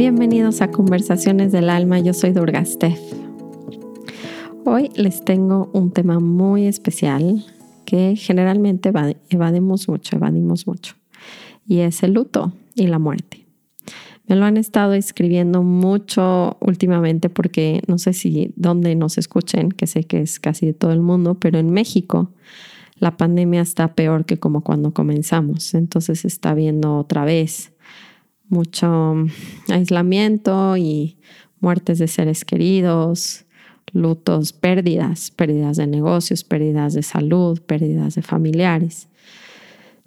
Bienvenidos a Conversaciones del Alma, yo soy Durgastef. Hoy les tengo un tema muy especial que generalmente evadimos mucho, evadimos mucho, y es el luto y la muerte. Me lo han estado escribiendo mucho últimamente porque no sé si dónde nos escuchen, que sé que es casi de todo el mundo, pero en México la pandemia está peor que como cuando comenzamos. Entonces está viendo otra vez mucho aislamiento y muertes de seres queridos, lutos, pérdidas, pérdidas de negocios, pérdidas de salud, pérdidas de familiares.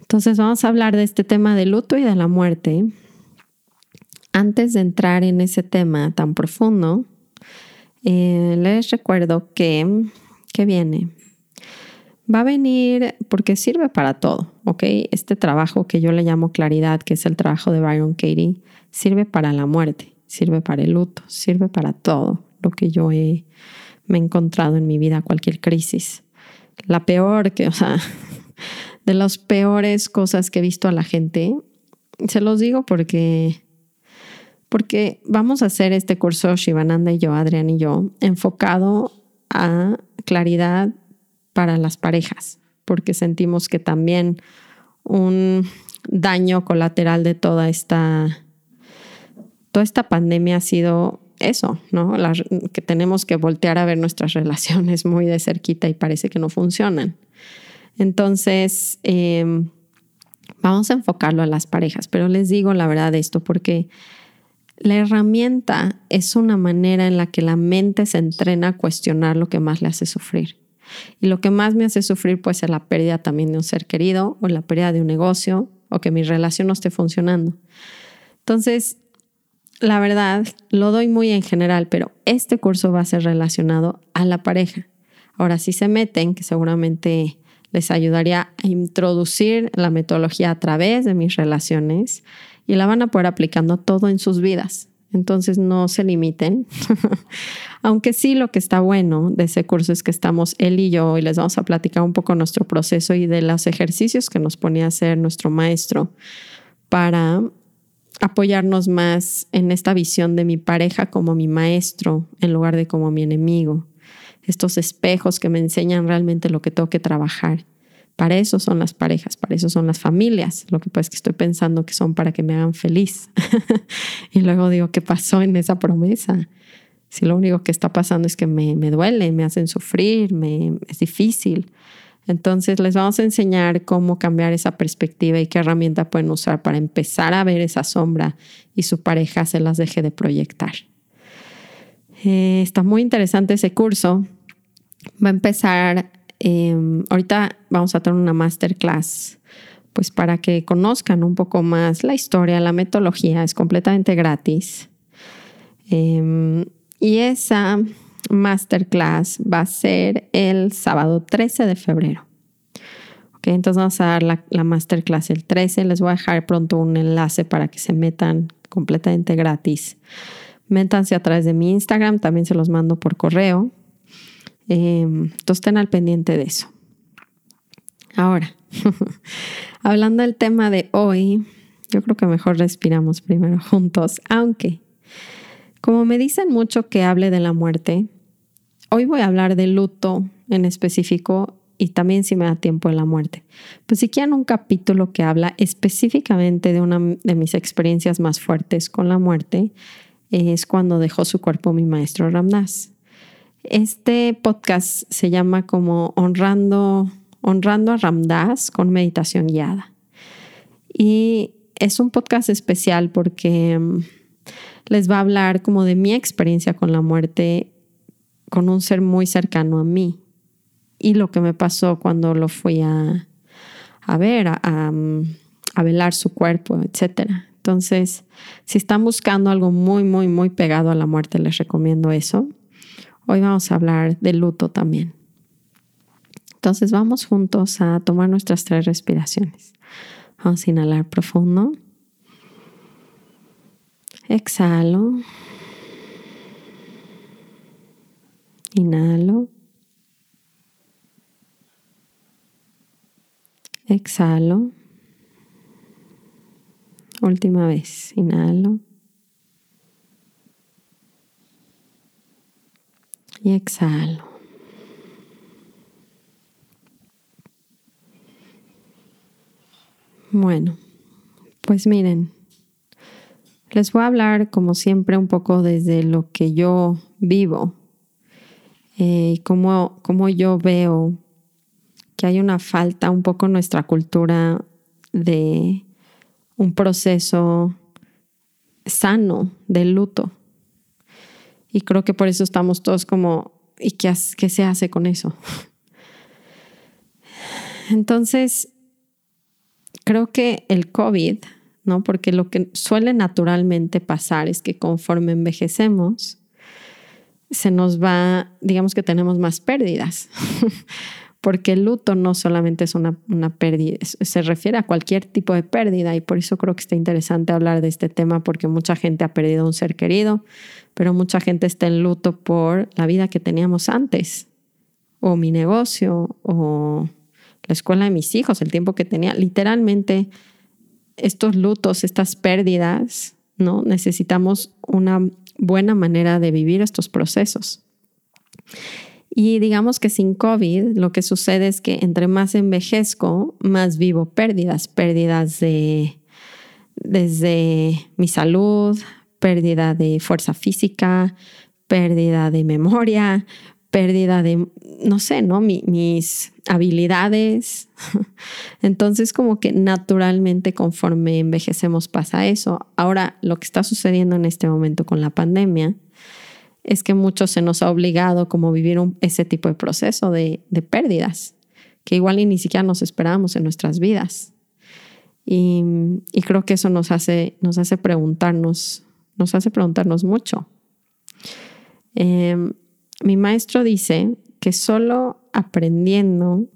Entonces vamos a hablar de este tema de luto y de la muerte. Antes de entrar en ese tema tan profundo, eh, les recuerdo que, que viene Va a venir porque sirve para todo, ¿ok? Este trabajo que yo le llamo claridad, que es el trabajo de Byron Katie, sirve para la muerte, sirve para el luto, sirve para todo lo que yo he, me he encontrado en mi vida, cualquier crisis. La peor, que, o sea, de las peores cosas que he visto a la gente, se los digo porque porque vamos a hacer este curso Shivananda y yo, Adrián y yo, enfocado a claridad para las parejas, porque sentimos que también un daño colateral de toda esta, toda esta pandemia ha sido eso, ¿no? que tenemos que voltear a ver nuestras relaciones muy de cerquita y parece que no funcionan. Entonces, em, vamos a enfocarlo a las parejas, pero les digo la verdad de esto porque la herramienta es una manera en la que la mente se entrena a cuestionar lo que más le hace sufrir. Y lo que más me hace sufrir puede ser la pérdida también de un ser querido o la pérdida de un negocio o que mi relación no esté funcionando. Entonces, la verdad, lo doy muy en general, pero este curso va a ser relacionado a la pareja. Ahora, si se meten, que seguramente les ayudaría a introducir la metodología a través de mis relaciones y la van a poder aplicando todo en sus vidas. Entonces no se limiten. Aunque sí lo que está bueno de ese curso es que estamos él y yo y les vamos a platicar un poco nuestro proceso y de los ejercicios que nos ponía a hacer nuestro maestro para apoyarnos más en esta visión de mi pareja como mi maestro en lugar de como mi enemigo. Estos espejos que me enseñan realmente lo que tengo que trabajar. Para eso son las parejas, para eso son las familias. Lo que pasa es que estoy pensando que son para que me hagan feliz. y luego digo, ¿qué pasó en esa promesa? Si lo único que está pasando es que me, me duele, me hacen sufrir, me, es difícil. Entonces les vamos a enseñar cómo cambiar esa perspectiva y qué herramienta pueden usar para empezar a ver esa sombra y su pareja se las deje de proyectar. Eh, está muy interesante ese curso. Va a empezar Em, ahorita vamos a tener una masterclass, pues para que conozcan un poco más la historia, la metodología, es completamente gratis. Em, y esa masterclass va a ser el sábado 13 de febrero. Ok, entonces vamos a dar la, la masterclass el 13. Les voy a dejar pronto un enlace para que se metan completamente gratis. Métanse a través de mi Instagram, también se los mando por correo. Em, entonces estén al pendiente de eso. Ahora, hablando del tema de hoy, yo creo que mejor respiramos primero juntos, aunque como me dicen mucho que hable de la muerte, hoy voy a hablar de luto en específico y también si me da tiempo de la muerte. Pues si quieren un capítulo que habla específicamente de una de mis experiencias más fuertes con la muerte, es cuando dejó su cuerpo mi maestro Ramdas. Este podcast se llama como Honrando, Honrando a Ramdas con meditación guiada. Y es un podcast especial porque mm, les va a hablar como de mi experiencia con la muerte con un ser muy cercano a mí y lo que me pasó cuando lo fui a, a ver, a, a velar su cuerpo, etc. Entonces, si están buscando algo muy, muy, muy pegado a la muerte, les recomiendo eso. Hoy vamos a hablar de luto también. Entonces vamos juntos a tomar nuestras tres respiraciones. Vamos a inhalar profundo. Exhalo. Inhalo. Exhalo. Última vez. Inhalo. Y exhalo. Bueno, pues miren, les voy a hablar como siempre un poco desde lo que yo vivo eh, y cómo, cómo yo veo que hay una falta un poco en nuestra cultura de un proceso sano de luto. Y creo que por eso estamos todos como, ¿y qué, qué se hace con eso? Entonces, creo que el COVID, ¿no? Porque lo que suele naturalmente pasar es que conforme envejecemos, se nos va, digamos que tenemos más pérdidas. Porque el luto no solamente es una, una pérdida, se refiere a cualquier tipo de pérdida y por eso creo que está interesante hablar de este tema porque mucha gente ha perdido un ser querido, pero mucha gente está en luto por la vida que teníamos antes, o mi negocio, o la escuela de mis hijos, el tiempo que tenía. Literalmente, estos lutos, estas pérdidas, ¿no? Necesitamos una buena manera de vivir estos procesos. Y digamos que sin COVID, lo que sucede es que entre más envejezco, más vivo pérdidas, pérdidas de desde mi salud, pérdida de fuerza física, pérdida de memoria, pérdida de, no sé, ¿no? mis habilidades. Entonces, como que naturalmente conforme envejecemos pasa eso. Ahora, lo que está sucediendo en este momento con la pandemia es que mucho se nos ha obligado como vivir ese tipo de proceso de, pérdidas, que igual ni siquiera nos esperábamos en nuestras vidas. Y, creo que eso nos hace, nos hace preguntarnos, nos hace preguntarnos mucho. Eh, mi maestro dice que solo aprendiendo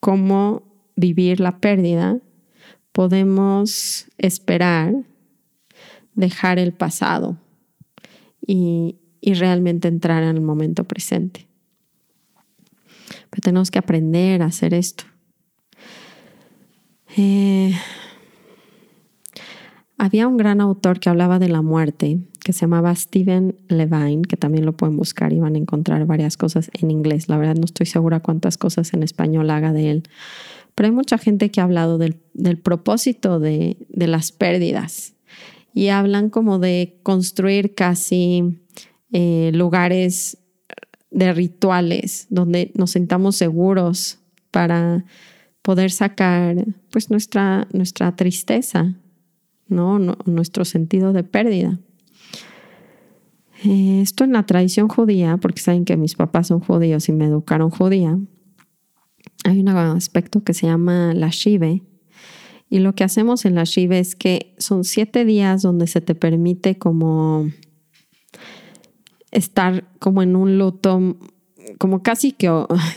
cómo vivir la pérdida podemos esperar dejar el pasado y, realmente entrar en el momento presente. Pero tenemos que aprender a hacer esto. Eh, había un gran autor que hablaba de la muerte que se llamaba Steven Levine, que también lo pueden buscar y van a encontrar varias cosas en inglés. La verdad no estoy segura cuántas cosas en español haga de él, pero hay mucha gente que ha hablado del, propósito de, las pérdidas y hablan como de construir casi eh, lugares de rituales donde nos sentamos seguros para poder sacar pues nuestra, nuestra tristeza, ¿no? nuestro sentido de pérdida. Eh, esto en la tradición judía, porque saben que mis papás son judíos y me educaron judía, hay un aspecto que se llama la Shive. Y lo que hacemos en la Shive es que son siete días donde se te permite como estar como en un luto, como casi que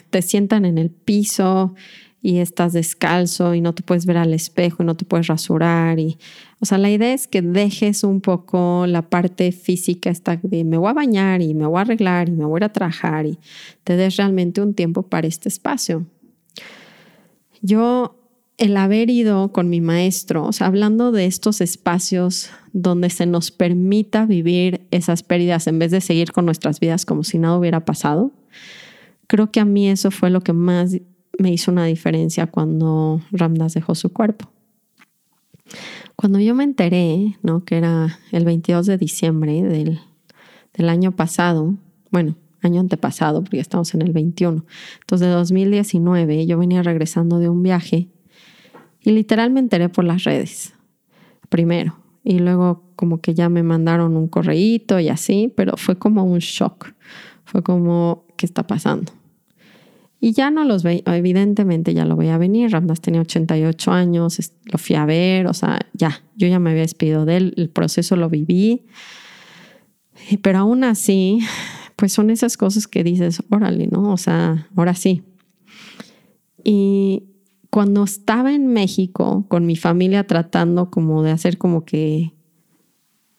te sientan en el piso y estás descalzo y no te puedes ver al espejo y no te puedes rasurar y o sea, la idea es que dejes un poco la parte física esta de me voy a bañar y me voy a arreglar y me voy a trabajar y te des realmente un tiempo para este espacio. Yo el haber ido con mi maestro, o sea, hablando de estos espacios donde se nos permita vivir esas pérdidas en vez de seguir con nuestras vidas como si nada hubiera pasado, creo que a mí eso fue lo que más me hizo una diferencia cuando Ramdas dejó su cuerpo. Cuando yo me enteré, ¿no? Que era el 22 de diciembre del, del año pasado, bueno, año antepasado, porque estamos en el 21. Entonces, de 2019, yo venía regresando de un viaje y literal me enteré por las redes, primero. Y luego como que ya me mandaron un correíto y así, pero fue como un shock. Fue como, ¿qué está pasando? Y ya no los veía, evidentemente ya lo veía venir. Ramdas tenía 88 años, lo fui a ver, o sea, ya, yo ya me había despedido de él, el proceso lo viví. Pero aún así, pues son esas cosas que dices, órale, ¿no? O sea, ahora sí. Y cuando estaba en México con mi familia tratando como de hacer como que,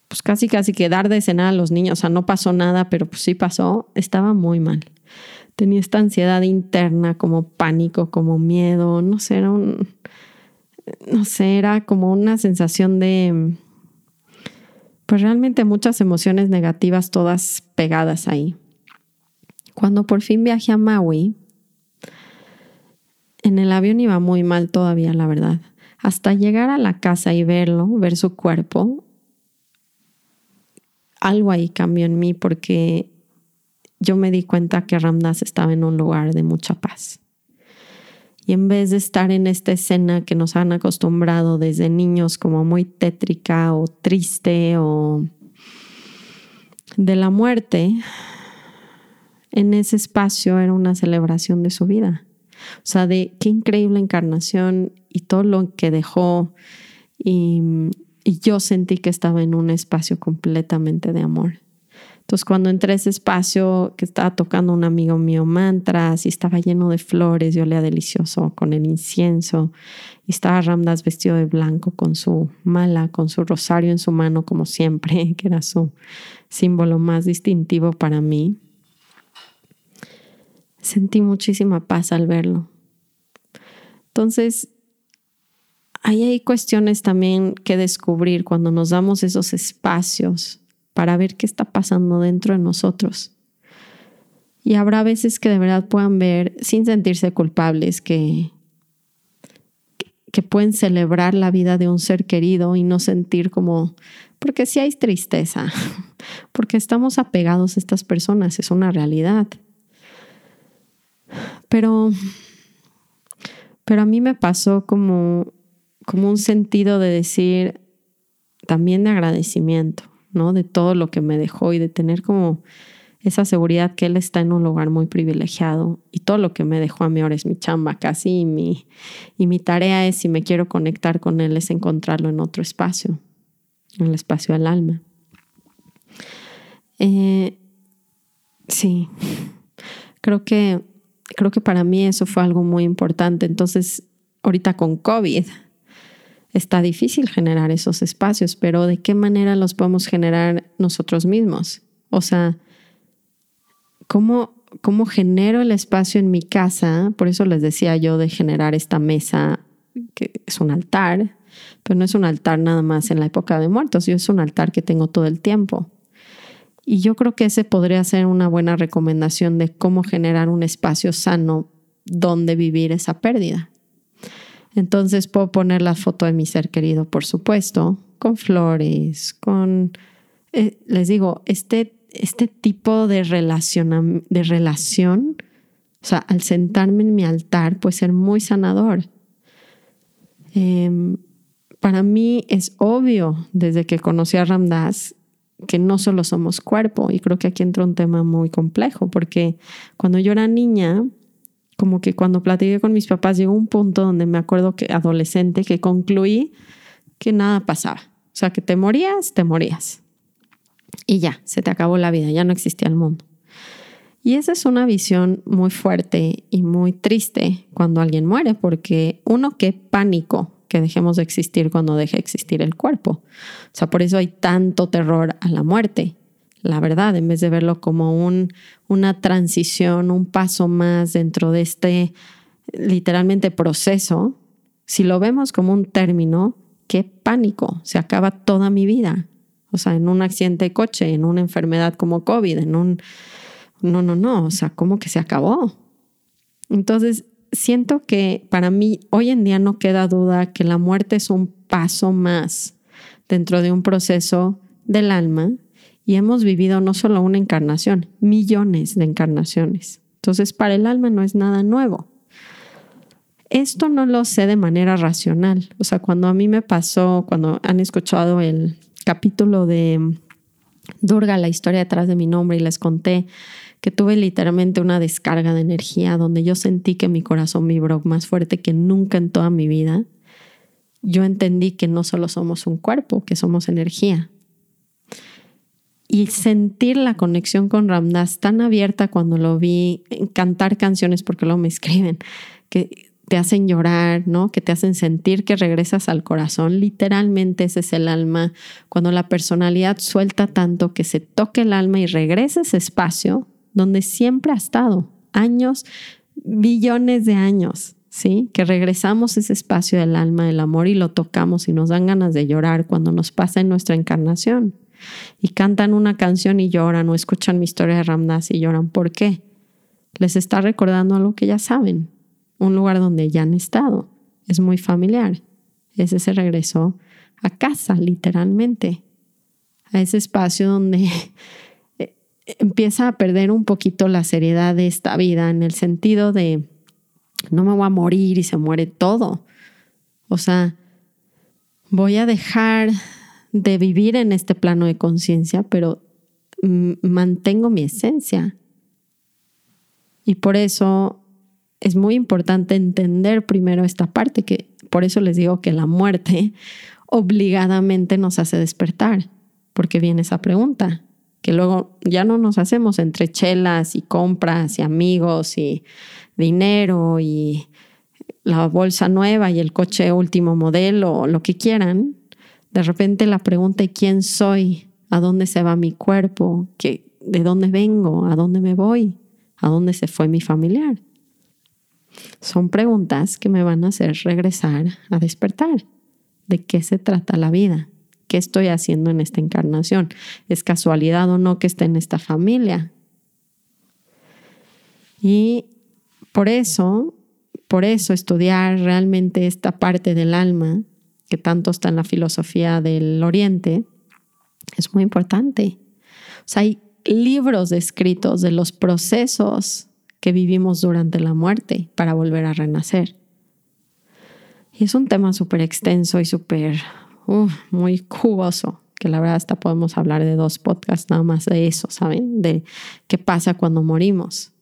pues casi casi que dar de cenar a los niños, o sea, no pasó nada, pero pues sí pasó, estaba muy mal tenía esta ansiedad interna, como pánico, como miedo, no sé, era un, no sé, era como una sensación de, pues realmente muchas emociones negativas todas pegadas ahí. Cuando por fin viajé a Maui, en el avión iba muy mal todavía, la verdad. Hasta llegar a la casa y verlo, ver su cuerpo, algo ahí cambió en mí porque yo me di cuenta que Ramdas estaba en un lugar de mucha paz. Y en vez de estar en esta escena que nos han acostumbrado desde niños como muy tétrica o triste o de la muerte, en ese espacio era una celebración de su vida. O sea, de qué increíble encarnación y todo lo que dejó. Y, yo sentí que estaba en un espacio completamente de amor. Entonces, cuando entré a ese espacio que estaba tocando un amigo mío mantras y estaba lleno de flores y olía delicioso con el incienso, y estaba Ramdas vestido de blanco con su mala, con su rosario en su mano, como siempre, que era su símbolo más distintivo para mí. Sentí muchísima paz al verlo. Entonces, ahí hay cuestiones también que descubrir cuando nos damos esos espacios para ver qué está pasando dentro de nosotros. Y habrá veces que de verdad puedan ver, sin sentirse culpables, que, que pueden celebrar la vida de un ser querido y no sentir como, porque si hay tristeza, porque estamos apegados a estas personas, es una realidad. Pero, pero a mí me pasó como, como un sentido de decir, también de agradecimiento, ¿no? De todo lo que me dejó y de tener como esa seguridad que él está en un lugar muy privilegiado y todo lo que me dejó a mí ahora es mi chamba casi y mi, y mi tarea es, si me quiero conectar con él, es encontrarlo en otro espacio, en el espacio del alma. Eh, sí, creo que creo que para mí eso fue algo muy importante. Entonces, ahorita con COVID está difícil generar esos espacios, pero ¿de qué manera los podemos generar nosotros mismos? O sea, ¿cómo, cómo genero el espacio en mi casa? Por eso les decía yo de generar esta mesa, que es un altar, pero no es un altar nada más en la época de muertos, yo es un altar que tengo todo el tiempo. Y yo creo que ese podría ser una buena recomendación de cómo generar un espacio sano donde vivir esa pérdida. Entonces puedo poner la foto de mi ser querido, por supuesto, con flores, con, eh, les digo, este, este tipo de relación, de relación, o sea, al sentarme en mi altar puede ser muy sanador. Em, para mí es obvio, desde que conocí a Ramdas, que no solo somos cuerpo. Y creo que aquí entra un tema muy complejo, porque cuando yo era niña, como que cuando platiqué con mis papás, llegó un punto donde me acuerdo que adolescente, que concluí que nada pasaba. O sea, que te morías, te morías. Y ya, se te acabó la vida, ya no existía el mundo. Y esa es una visión muy fuerte y muy triste cuando alguien muere, porque uno, qué pánico que dejemos de existir cuando deje de existir el cuerpo. O sea, por eso hay tanto terror a la muerte. La verdad, en vez de verlo como un, una transición, un paso más dentro de este literalmente proceso, si lo vemos como un término, qué pánico, se acaba toda mi vida. O sea, en un accidente de coche, en una enfermedad como COVID, en un... No, no, no, o sea, ¿cómo que se acabó? Entonces, siento que para mí hoy en día no queda duda que la muerte es un paso más dentro de un proceso del alma y hemos vivido no solo una encarnación, millones de encarnaciones. Entonces, para el alma no es nada nuevo. Esto no lo sé de manera racional. O sea, cuando a mí me pasó, cuando han escuchado el capítulo de Durga, la historia detrás de mi nombre, y les conté que tuve literalmente una descarga de energía donde yo sentí que mi corazón vibró más fuerte que nunca en toda mi vida, yo entendí que no solo somos un cuerpo, que somos energía. Y sentir la conexión con Ramdas tan abierta cuando lo vi cantar canciones, porque luego me escriben, que te hacen llorar, ¿no? Que te hacen sentir que regresas al corazón. Literalmente ese es el alma. Cuando la personalidad suelta tanto que se toque el alma y regresa ese espacio, donde siempre ha estado, años, billones de años, ¿sí? Que regresamos a ese espacio del alma, del amor y lo tocamos y nos dan ganas de llorar cuando nos pasa en nuestra encarnación. Y cantan una canción y lloran o escuchan mi historia de Ramdas y lloran. ¿Por qué? les está recordando algo que ya saben, un lugar donde ya han estado. Es muy familiar. Es ese regreso a casa, literalmente, a ese espacio donde empieza a perder un poquito la seriedad de esta vida en el sentido de no me voy a morir y se muere todo. O sea, voy a dejar de vivir en este plano de conciencia, pero mantengo mi esencia. Y por eso es muy importante entender primero esta parte, que por eso les digo que la muerte obligadamente nos hace despertar, porque viene esa pregunta, que luego ya no nos hacemos entre chelas y compras y amigos y dinero y la bolsa nueva y el coche último modelo, lo que quieran, de repente la pregunta quién soy, a dónde se va mi cuerpo, ¿Qué, de dónde vengo, a dónde me voy, a dónde se fue mi familiar. Son preguntas que me van a hacer regresar a despertar. ¿De qué se trata la vida? ¿Qué estoy haciendo en esta encarnación? ¿Es casualidad o no que esté en esta familia? Y por eso, por eso estudiar realmente esta parte del alma, que tanto está en la filosofía del Oriente, es muy importante. O sea, hay libros escritos de los procesos que vivimos durante la muerte para volver a renacer. Y es un tema súper extenso y súper, muy jugoso, que la verdad hasta podemos hablar de dos podcasts nada más de eso, ¿saben? De qué pasa cuando morimos.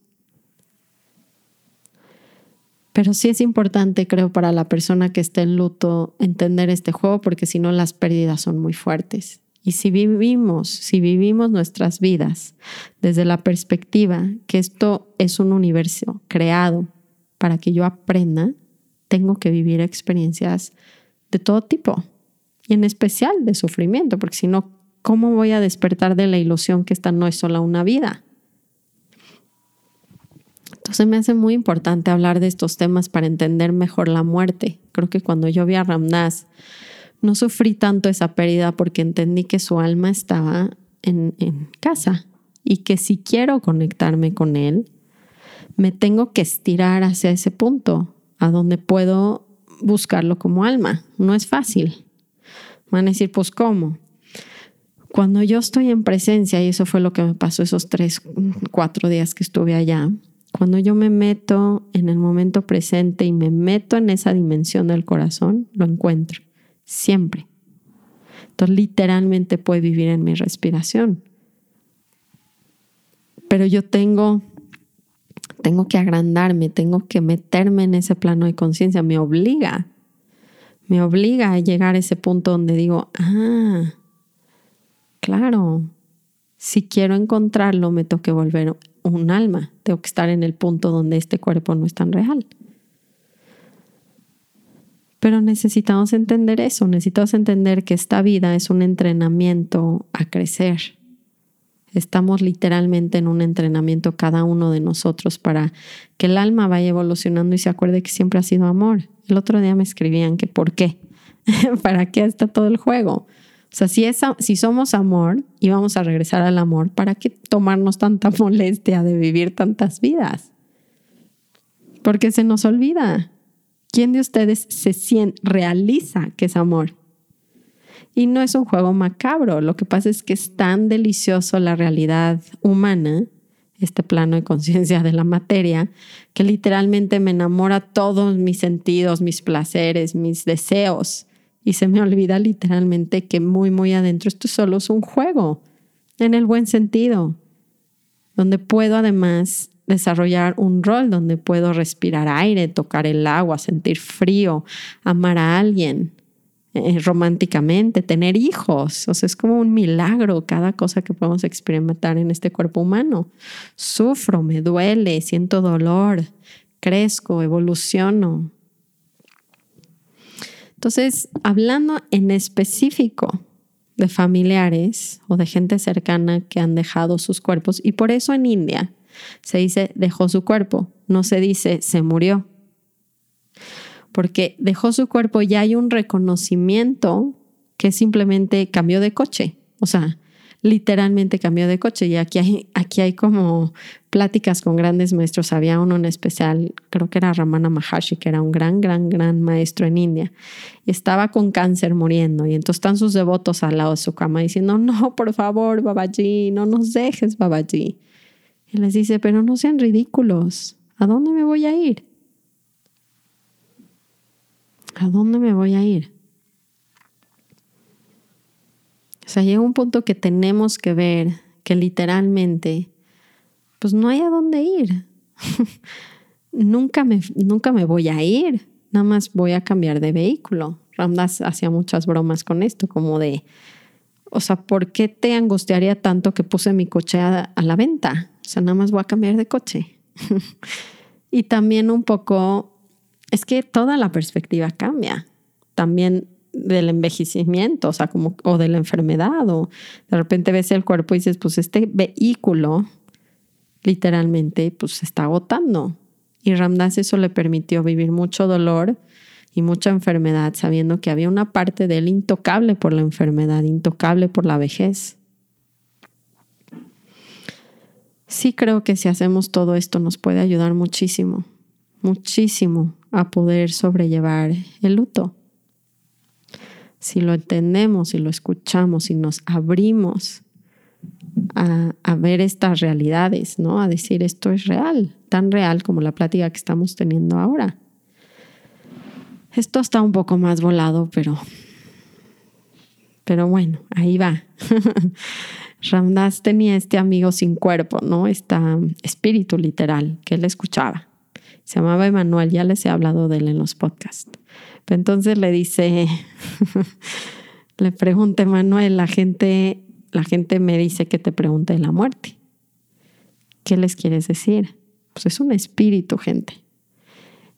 Pero sí es importante, creo, para la persona que esté en luto entender este juego porque si no las pérdidas son muy fuertes. Y si vivimos, si vivimos nuestras vidas desde la perspectiva que esto es un universo creado para que yo aprenda, tengo que vivir experiencias de todo tipo y en especial de sufrimiento, porque si no, ¿cómo voy a despertar de la ilusión que esta no es solo una vida? Entonces me hace muy importante hablar de estos temas para entender mejor la muerte. Creo que cuando yo vi a Ramdas no sufrí tanto esa pérdida porque entendí que su alma estaba en, en casa y que si quiero conectarme con él, me tengo que estirar hacia ese punto, a donde puedo buscarlo como alma. No es fácil. Van a decir, pues ¿cómo? Cuando yo estoy en presencia, y eso fue lo que me pasó esos tres, cuatro días que estuve allá, cuando yo me meto en el momento presente y me meto en esa dimensión del corazón, lo encuentro siempre. Entonces literalmente puede vivir en mi respiración. Pero yo tengo, tengo que agrandarme, tengo que meterme en ese plano de conciencia, me obliga, me obliga a llegar a ese punto donde digo, ah, claro, si quiero encontrarlo me tengo que volver un alma, tengo que estar en el punto donde este cuerpo no es tan real. Pero necesitamos entender eso, necesitamos entender que esta vida es un entrenamiento a crecer. Estamos literalmente en un entrenamiento cada uno de nosotros para que el alma vaya evolucionando y se acuerde que siempre ha sido amor. El otro día me escribían que por qué, para qué está todo el juego. O sea, si, si somos amor y vamos a regresar al amor, ¿para qué tomarnos tanta molestia de vivir tantas vidas? Porque se nos olvida. ¿Quién de ustedes se siente, realiza que es amor? Y no es un juego macabro, lo que pasa es que es tan delicioso la realidad humana, este plano de conciencia de la materia, que literalmente me enamora todos mis sentidos, mis placeres, mis deseos. Y se me olvida literalmente que muy, muy adentro esto solo es un juego, en el buen sentido, donde puedo además desarrollar un rol donde puedo respirar aire, tocar el agua, sentir frío, amar a alguien eh, románticamente, tener hijos. O sea, es como un milagro cada cosa que podemos experimentar en este cuerpo humano. Sufro, me duele, siento dolor, crezco, evoluciono. Entonces, hablando en específico de familiares o de gente cercana que han dejado sus cuerpos, y por eso en India se dice dejó su cuerpo, no se dice se murió. Porque dejó su cuerpo ya hay un reconocimiento que simplemente cambió de coche. O sea, literalmente cambió de coche. Y aquí hay, aquí hay como pláticas con grandes maestros. Había uno en especial, creo que era Ramana Maharshi, que era un gran, gran, gran maestro en India. Y estaba con cáncer muriendo. Y entonces están sus devotos al lado de su cama diciendo, no, por favor, Babaji, no nos dejes, Babaji. Y les dice, pero no sean ridículos. ¿A dónde me voy a ir? ¿A dónde me voy a ir? O sea, llega un punto que tenemos que ver que literalmente, pues no hay a dónde ir. nunca, me, nunca me voy a ir, nada más voy a cambiar de vehículo. Ramdas hacía muchas bromas con esto, como de, o sea, ¿por qué te angustiaría tanto que puse mi coche a, a la venta? O sea, nada más voy a cambiar de coche. y también un poco, es que toda la perspectiva cambia. También del envejecimiento, o sea, como, o de la enfermedad, o de repente ves el cuerpo y dices, pues este vehículo literalmente pues se está agotando. Y Ramdas eso le permitió vivir mucho dolor y mucha enfermedad, sabiendo que había una parte de él intocable por la enfermedad, intocable por la vejez. Sí creo que si hacemos todo esto nos puede ayudar muchísimo, muchísimo a poder sobrellevar el luto si lo entendemos, si lo escuchamos, y nos abrimos a, ver estas realidades, ¿no? A decir esto es real, tan real como la plática que estamos teniendo ahora. Esto está un poco más volado, pero, pero bueno, ahí va. Ramdas tenía este amigo sin cuerpo, ¿no? Este espíritu literal que él escuchaba. Se llamaba Emanuel, ya les he hablado de él en los podcasts. Entonces le dice, le pregunta Manuel, la gente, la gente me dice que te pregunte de la muerte. ¿Qué les quieres decir? Pues es un espíritu, gente.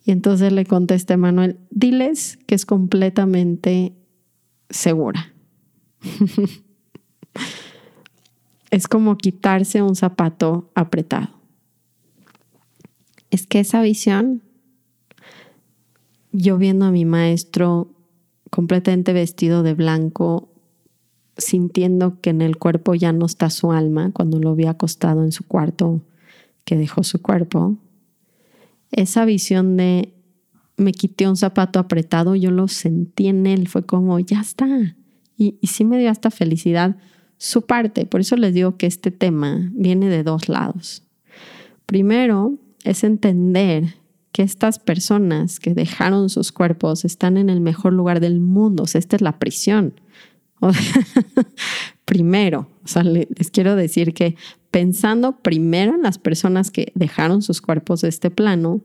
Y entonces le contesta Manuel, diles que es completamente segura. es como quitarse un zapato apretado. Es que esa visión yo viendo a mi maestro completamente vestido de blanco, sintiendo que en el cuerpo ya no está su alma, cuando lo vi acostado en su cuarto, que dejó su cuerpo, esa visión de me quité un zapato apretado, yo lo sentí en él, fue como, ya está. Y, y sí me dio hasta felicidad su parte. Por eso les digo que este tema viene de dos lados. Primero es entender que estas personas que dejaron sus cuerpos están en el mejor lugar del mundo. O sea, esta es la prisión. primero, o sea, les quiero decir que pensando primero en las personas que dejaron sus cuerpos de este plano,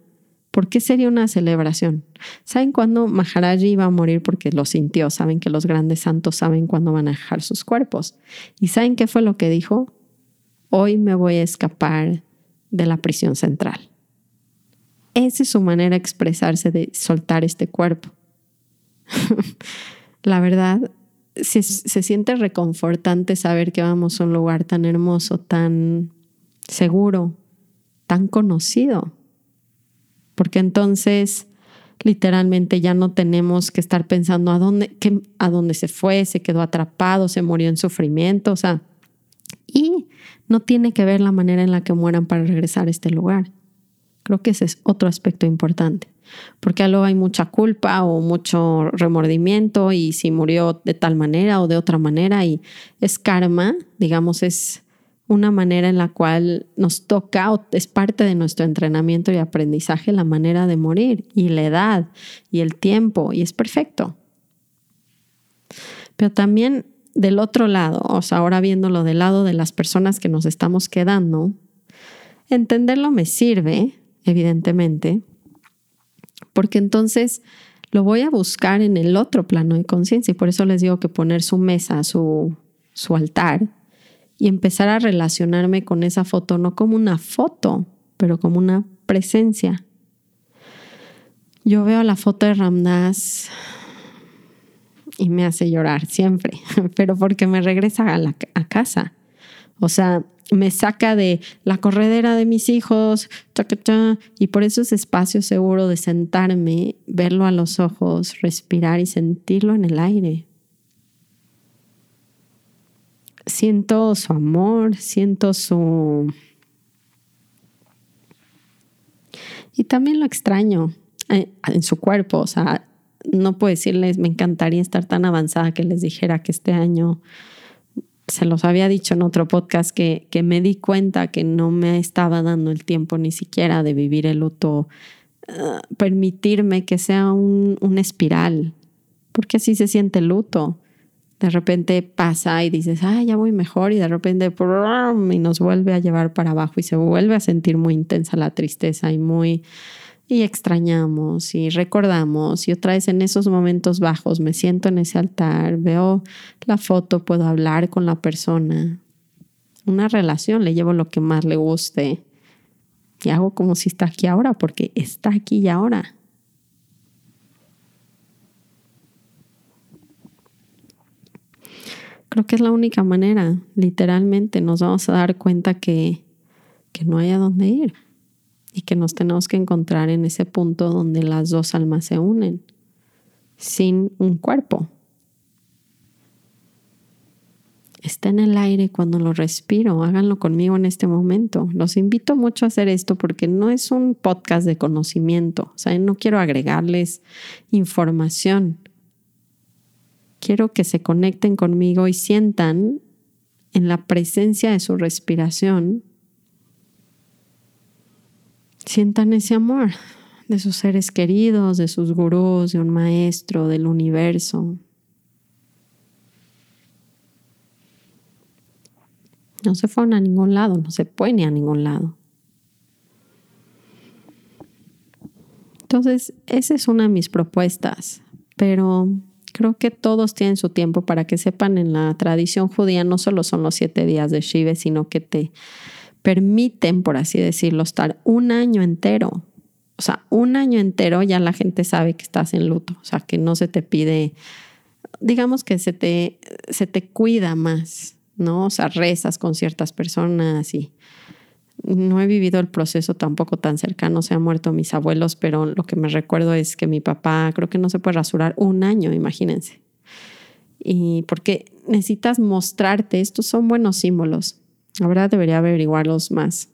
¿por qué sería una celebración? ¿Saben cuándo Maharaji iba a morir porque lo sintió? Saben que los grandes santos saben cuándo van a dejar sus cuerpos. ¿Y saben qué fue lo que dijo? Hoy me voy a escapar de la prisión central. Esa es su manera de expresarse, de soltar este cuerpo. la verdad, se, se, siente reconfortante saber que vamos a un lugar tan hermoso, tan seguro, tan conocido. Porque entonces literalmente ya no tenemos que estar pensando a dónde, a dónde se fue, se quedó atrapado, se murió en sufrimiento, o sea, y no tiene que ver la manera en la que mueran para regresar a este lugar. Creo que ese es otro aspecto importante, porque luego hay mucha culpa o mucho remordimiento y si murió de tal manera o de otra manera y es karma, digamos, es una manera en la cual nos toca o es parte de nuestro entrenamiento y aprendizaje la manera de morir y la edad y el tiempo y es perfecto. Pero también del otro lado, o sea, ahora viéndolo del lado de las personas que nos estamos quedando, entenderlo me sirve evidentemente, porque entonces lo voy a buscar en el otro plano de conciencia y por eso les digo que poner su mesa, su, su altar y empezar a relacionarme con esa foto, no como una foto, pero como una presencia. Yo veo la foto de Ramdas y me hace llorar siempre, pero porque me regresa a, casa. O sea, me saca de la corredera de mis hijos, y por eso es espacio seguro de sentarme, verlo a los ojos, respirar y sentirlo en el aire. siento su amor, siento su... Y también lo extraño eh, en su cuerpo, o sea, no puedo decirles, me encantaría estar tan avanzada que les dijera que este año, se los había dicho en otro podcast, que, que me di cuenta que no me estaba dando el tiempo ni siquiera de vivir el luto, uh, permitirme que sea un, una espiral, porque así se siente el luto. De repente pasa y dices, ah, ya voy mejor y de repente y nos vuelve a llevar para abajo y se vuelve a sentir muy intensa la tristeza y muy y extrañamos y recordamos y otra vez en esos momentos bajos me siento en ese altar, veo la foto, puedo hablar con la persona, una relación, le llevo lo que más le guste y hago como si está aquí ahora porque está aquí y ahora. Creo que es la única manera, literalmente, nos vamos a dar cuenta que, que no hay a dónde ir y que nos tenemos que encontrar en ese punto donde las dos almas se unen, sin un cuerpo. Está en el aire cuando lo respiro, háganlo conmigo en este momento. Los invito mucho a hacer esto porque no es un podcast de conocimiento, o sea, no quiero agregarles información quiero que se conecten conmigo y sientan en la presencia de su respiración, sientan ese amor de sus seres queridos, de sus gurús, de un maestro, del universo. No se fueron a ningún lado, no se pueden ir a ningún lado. Entonces, esa es una de mis propuestas, pero Creo que todos tienen su tiempo para que sepan en la tradición judía no solo son los siete días de Shiva, sino que te permiten, por así decirlo, estar un año entero. O sea, un año entero ya la gente sabe que estás en luto. O sea, que no se te pide, digamos que se te, se te cuida más, ¿no? O sea, rezas con ciertas personas y no he vivido el proceso tampoco tan cercano, se han muerto mis abuelos, pero lo que me recuerdo es que mi papá creo que no se puede rasurar un año, imagínense. Y porque necesitas mostrarte, estos son buenos símbolos. Ahora debería averiguarlos más.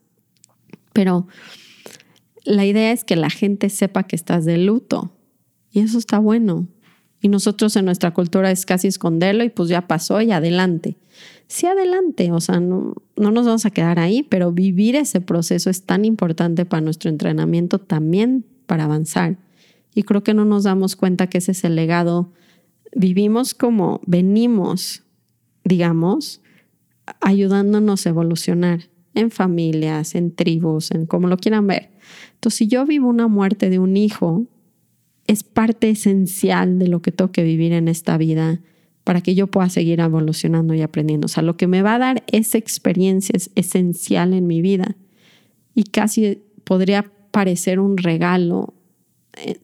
Pero la idea es que la gente sepa que estás de luto y eso está bueno. Y nosotros en nuestra cultura es casi esconderlo y pues ya pasó y adelante sí adelante, o sea, no, no nos vamos a quedar ahí, pero vivir ese proceso es tan importante para nuestro entrenamiento también para avanzar. Y creo que no nos damos cuenta que ese es el legado. Vivimos como venimos, digamos, ayudándonos a evolucionar en familias, en tribus, en como lo quieran ver. Entonces, si yo vivo una muerte de un hijo, es parte esencial de lo que tengo que vivir en esta vida para que yo pueda seguir evolucionando y aprendiendo. O sea, lo que me va a dar esa experiencia es esencial en mi vida y casi podría parecer un regalo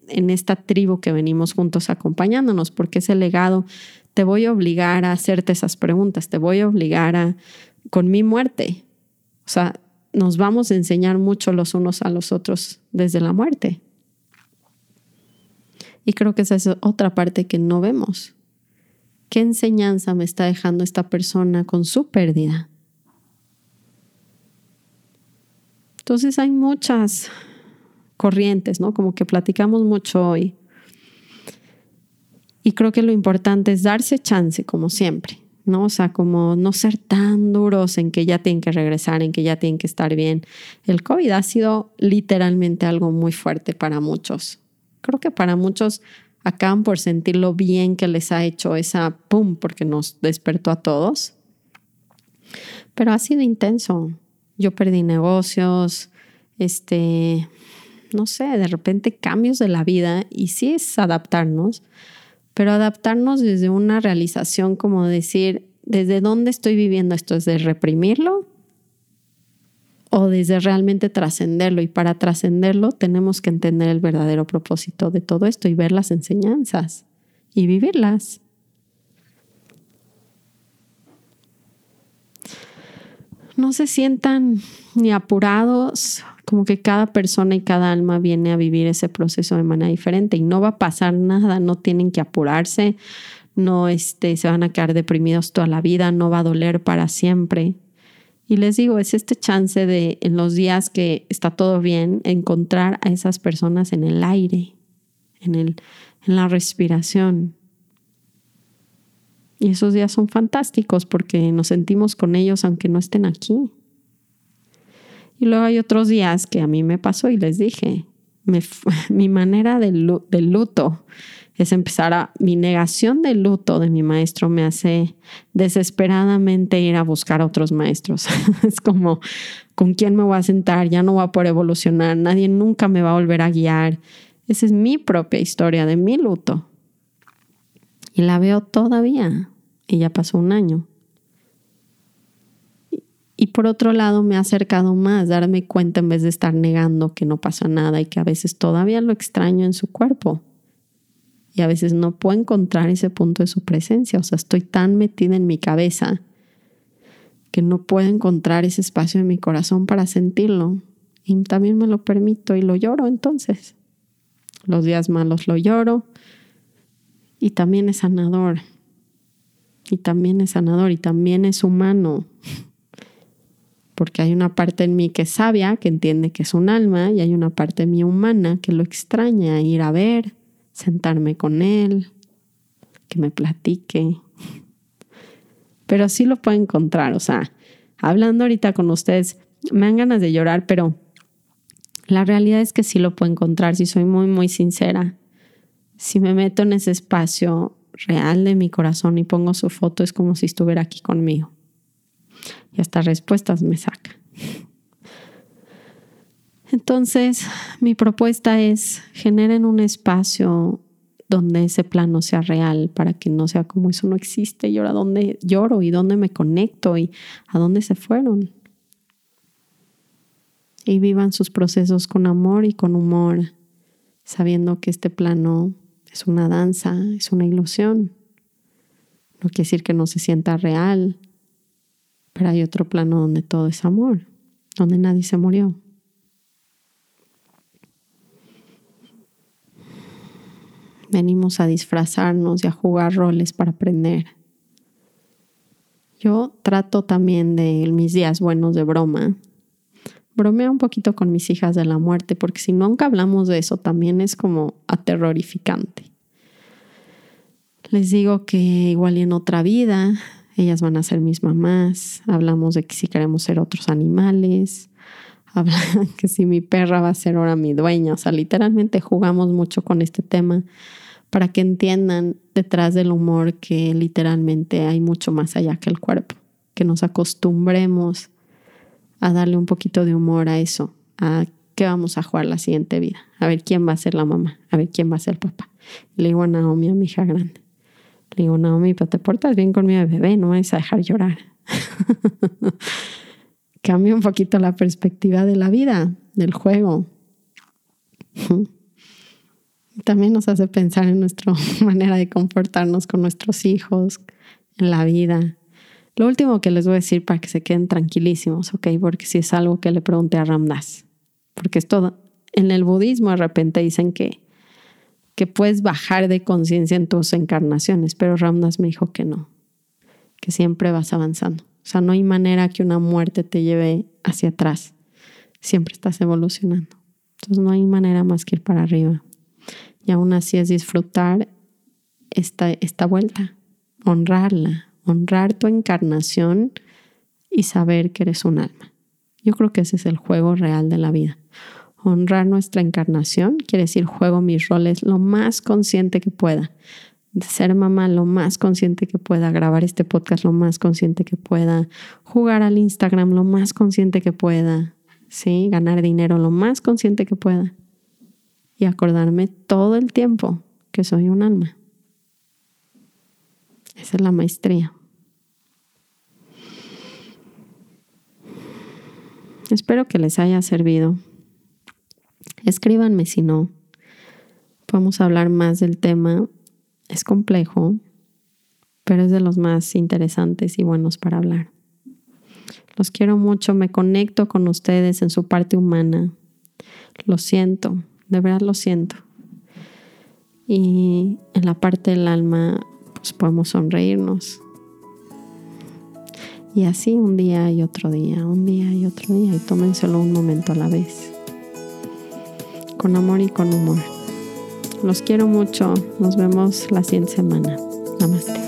en esta tribu que venimos juntos acompañándonos, porque ese legado te voy a obligar a hacerte esas preguntas, te voy a obligar a, con mi muerte, o sea, nos vamos a enseñar mucho los unos a los otros desde la muerte. Y creo que esa es otra parte que no vemos. ¿Qué enseñanza me está dejando esta persona con su pérdida? Entonces hay muchas corrientes, ¿no? Como que platicamos mucho hoy. Y creo que lo importante es darse chance, como siempre, ¿no? O sea, como no ser tan duros en que ya tienen que regresar, en que ya tienen que estar bien. El COVID ha sido literalmente algo muy fuerte para muchos. Creo que para muchos acaban por sentir lo bien que les ha hecho esa pum, porque nos despertó a todos. Pero ha sido intenso. Yo perdí negocios, este, no sé, de repente cambios de la vida y sí es adaptarnos, pero adaptarnos desde una realización como decir, ¿desde dónde estoy viviendo esto? ¿Es reprimirlo? o desde realmente trascenderlo. Y para trascenderlo tenemos que entender el verdadero propósito de todo esto y ver las enseñanzas y vivirlas. No se sientan ni apurados, como que cada persona y cada alma viene a vivir ese proceso de manera diferente y no va a pasar nada, no tienen que apurarse, no este, se van a quedar deprimidos toda la vida, no va a doler para siempre. Y les digo, es este chance de en los días que está todo bien, encontrar a esas personas en el aire, en, el, en la respiración. Y esos días son fantásticos porque nos sentimos con ellos aunque no estén aquí. Y luego hay otros días que a mí me pasó y les dije, mi manera de, luto es empezar a, mi negación del luto de mi maestro me hace desesperadamente ir a buscar a otros maestros. es como, ¿con quién me voy a sentar? Ya no voy a poder evolucionar, nadie nunca me va a volver a guiar. Esa es mi propia historia de mi luto. Y la veo todavía. Y ya pasó un año. Y por otro lado, me ha acercado más, darme cuenta en vez de estar negando que no pasa nada y que a veces todavía lo extraño en su cuerpo. Y a veces no puedo encontrar ese punto de su presencia. O sea, estoy tan metida en mi cabeza que no puedo encontrar ese espacio en mi corazón para sentirlo. Y también me lo permito y lo lloro entonces. Los días malos lo lloro. Y también es sanador. Y también es sanador y también es humano porque hay una parte en mí que es sabia, que entiende que es un alma, y hay una parte mía humana que lo extraña, ir a ver, sentarme con él, que me platique. Pero sí lo puedo encontrar, o sea, hablando ahorita con ustedes, me dan ganas de llorar, pero la realidad es que sí lo puedo encontrar, si soy muy, muy sincera. Si me meto en ese espacio real de mi corazón y pongo su foto, es como si estuviera aquí conmigo y hasta respuestas me saca. Entonces, mi propuesta es generen un espacio donde ese plano sea real para que no sea como eso no existe y ahora dónde lloro y dónde me conecto y a dónde se fueron. Y vivan sus procesos con amor y con humor, sabiendo que este plano es una danza, es una ilusión. No quiere decir que no se sienta real, pero hay otro plano donde todo es amor, donde nadie se murió. Venimos a disfrazarnos y a jugar roles para aprender. Yo trato también de mis días buenos de broma. Bromeo un poquito con mis hijas de la muerte, porque si nunca hablamos de eso, también es como aterrorificante. Les digo que igual y en otra vida ellas van a ser mis mamás, hablamos de que si queremos ser otros animales, hablan que si mi perra va a ser ahora mi dueña, o sea, literalmente jugamos mucho con este tema para que entiendan detrás del humor que literalmente hay mucho más allá que el cuerpo, que nos acostumbremos a darle un poquito de humor a eso, a qué vamos a jugar la siguiente vida, a ver quién va a ser la mamá, a ver quién va a ser el papá. Le digo a Naomi, a mi hija grande, le digo, Naomi, pero te portas bien con mi bebé, no me vas a dejar llorar. Cambia un poquito la perspectiva de la vida, del juego. También nos hace pensar en nuestra manera de comportarnos con nuestros hijos, en la vida. Lo último que les voy a decir para que se queden tranquilísimos, ¿ok? Porque si es algo que le pregunté a Ramdas, porque es todo. En el budismo de repente dicen que que puedes bajar de conciencia en tus encarnaciones, pero Ramdas me dijo que no, que siempre vas avanzando. O sea, no hay manera que una muerte te lleve hacia atrás. Siempre estás evolucionando. Entonces no hay manera más que ir para arriba. Y aún así es disfrutar esta, esta vuelta, honrarla, honrar tu encarnación y saber que eres un alma. Yo creo que ese es el juego real de la vida honrar nuestra encarnación, quiere decir juego mis roles lo más consciente que pueda. Ser mamá lo más consciente que pueda, grabar este podcast lo más consciente que pueda, jugar al Instagram lo más consciente que pueda, ¿sí? ganar dinero lo más consciente que pueda y acordarme todo el tiempo que soy un alma. Esa es la maestría. Espero que les haya servido. Escríbanme si no. Podemos hablar más del tema. Es complejo, pero es de los más interesantes y buenos para hablar. Los quiero mucho, me conecto con ustedes en su parte humana. Lo siento, de verdad lo siento. Y en la parte del alma, nosotros podemos sonreírnos. Y así un día y otro día, un día y otro día, y tómenselo un momento a la vez. Con amor y con humor. Los quiero mucho. Nos vemos la siguiente semana. Namaste.